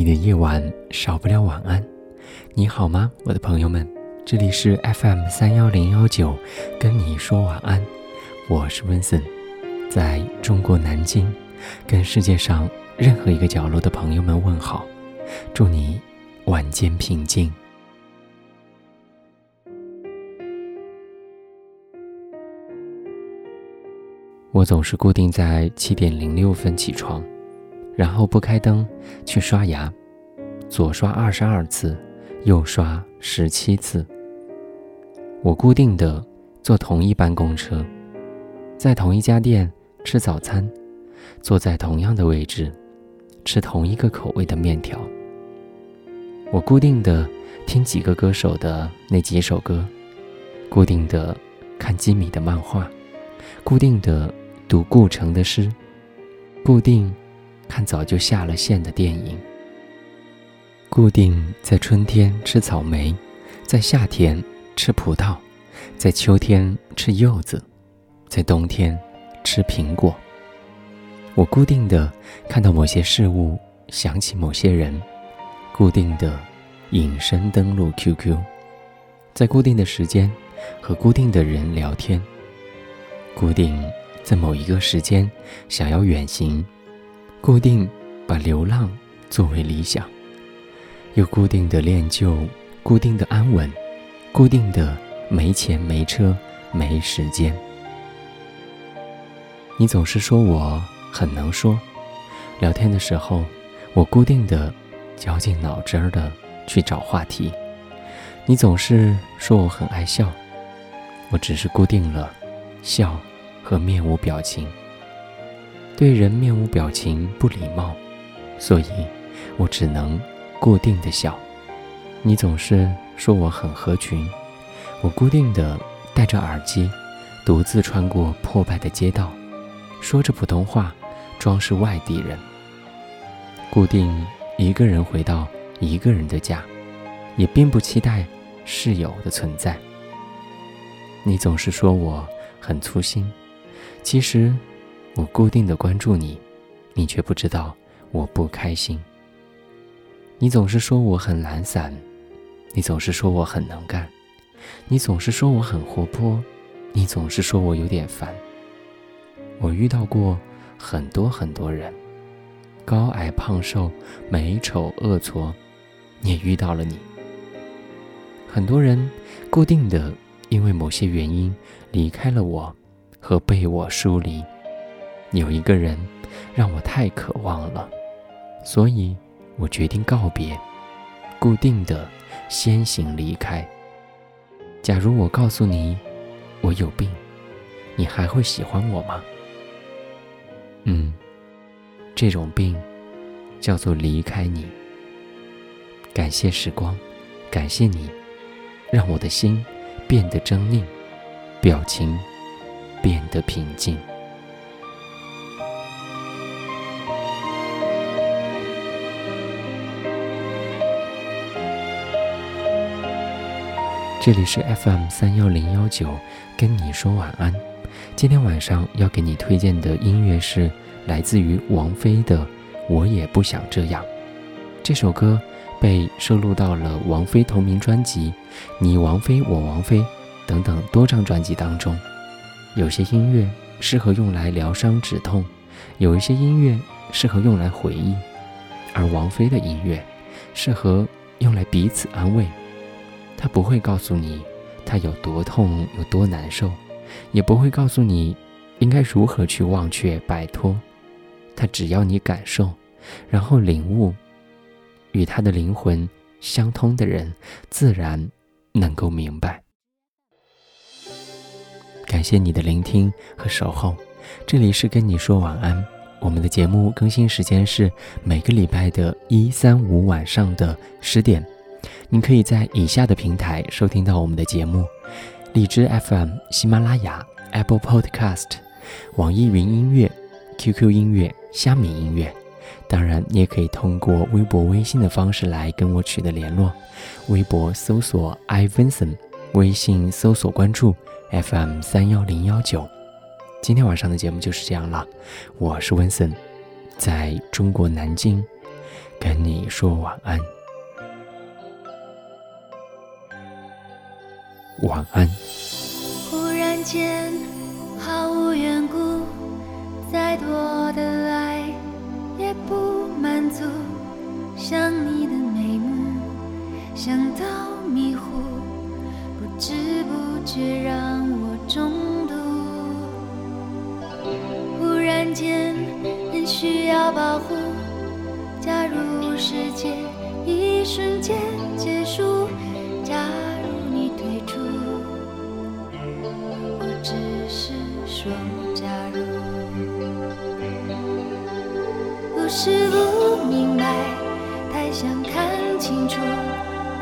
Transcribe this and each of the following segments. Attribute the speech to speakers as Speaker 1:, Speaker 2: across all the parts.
Speaker 1: 你的夜晚少不了晚安。你好吗，我的朋友们？这里是 FM 三幺零幺九，跟你说晚安。我是温森，在中国南京，跟世界上任何一个角落的朋友们问好，祝你晚间平静。我总是固定在七点零六分起床，然后不开灯去刷牙，左刷二十二次，右刷十七次。我固定的坐同一班公车，在同一家店吃早餐，坐在同样的位置，吃同一个口味的面条。我固定的听几个歌手的那几首歌，固定的看基米的漫画，固定的。读顾城的诗，固定看早就下了线的电影，固定在春天吃草莓，在夏天吃葡萄，在秋天吃柚子，在冬天吃苹果。我固定的看到某些事物，想起某些人，固定的隐身登录 QQ，在固定的时间和固定的人聊天，固定。在某一个时间，想要远行，固定把流浪作为理想，又固定的练就，固定的安稳，固定的没钱没车没时间。你总是说我很能说，聊天的时候，我固定的绞尽脑汁儿的去找话题。你总是说我很爱笑，我只是固定了笑。和面无表情，对人面无表情不礼貌，所以我只能固定的笑。你总是说我很合群，我固定的戴着耳机，独自穿过破败的街道，说着普通话，装是外地人。固定一个人回到一个人的家，也并不期待室友的存在。你总是说我很粗心。其实，我固定的关注你，你却不知道我不开心。你总是说我很懒散，你总是说我很能干，你总是说我很活泼，你总是说我有点烦。我遇到过很多很多人，高矮胖瘦、美丑恶矬，也遇到了你。很多人固定的因为某些原因离开了我。和被我疏离，有一个人让我太渴望了，所以我决定告别，固定的先行离开。假如我告诉你我有病，你还会喜欢我吗？嗯，这种病叫做离开你。感谢时光，感谢你，让我的心变得狰狞，表情。变得平静。这里是 FM 三幺零幺九，跟你说晚安。今天晚上要给你推荐的音乐是来自于王菲的《我也不想这样》。这首歌被收录到了王菲同名专辑《你王菲我王菲》等等多张专辑当中。有些音乐适合用来疗伤止痛，有一些音乐适合用来回忆，而王菲的音乐适合用来彼此安慰。他不会告诉你他有多痛有多难受，也不会告诉你应该如何去忘却摆脱。他只要你感受，然后领悟。与他的灵魂相通的人，自然能够明白。感谢你的聆听和守候，这里是跟你说晚安，我们的节目更新时间是每个礼拜的一、三、五晚上的十点。你可以在以下的平台收听到我们的节目：荔枝 FM、喜马拉雅、Apple Podcast、网易云音乐、QQ 音乐、虾米音乐。当然，你也可以通过微博、微信的方式来跟我取得联络。微博搜索 iVinson，微信搜索关注 FM 三幺零幺九。今天晚上的节目就是这样了，我是温森，在中国南京跟你说晚安，晚安。
Speaker 2: 忽然间，毫无缘故，再多的爱也不满足，想你的眉目，想到迷糊，不知不觉让我中毒。忽然间，很需要保护。假如世界一瞬间结束，假只是说假如。不是不明白，太想看清楚，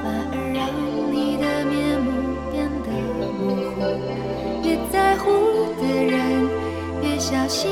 Speaker 2: 反而让你的面目变得模糊。越在乎的人，越小心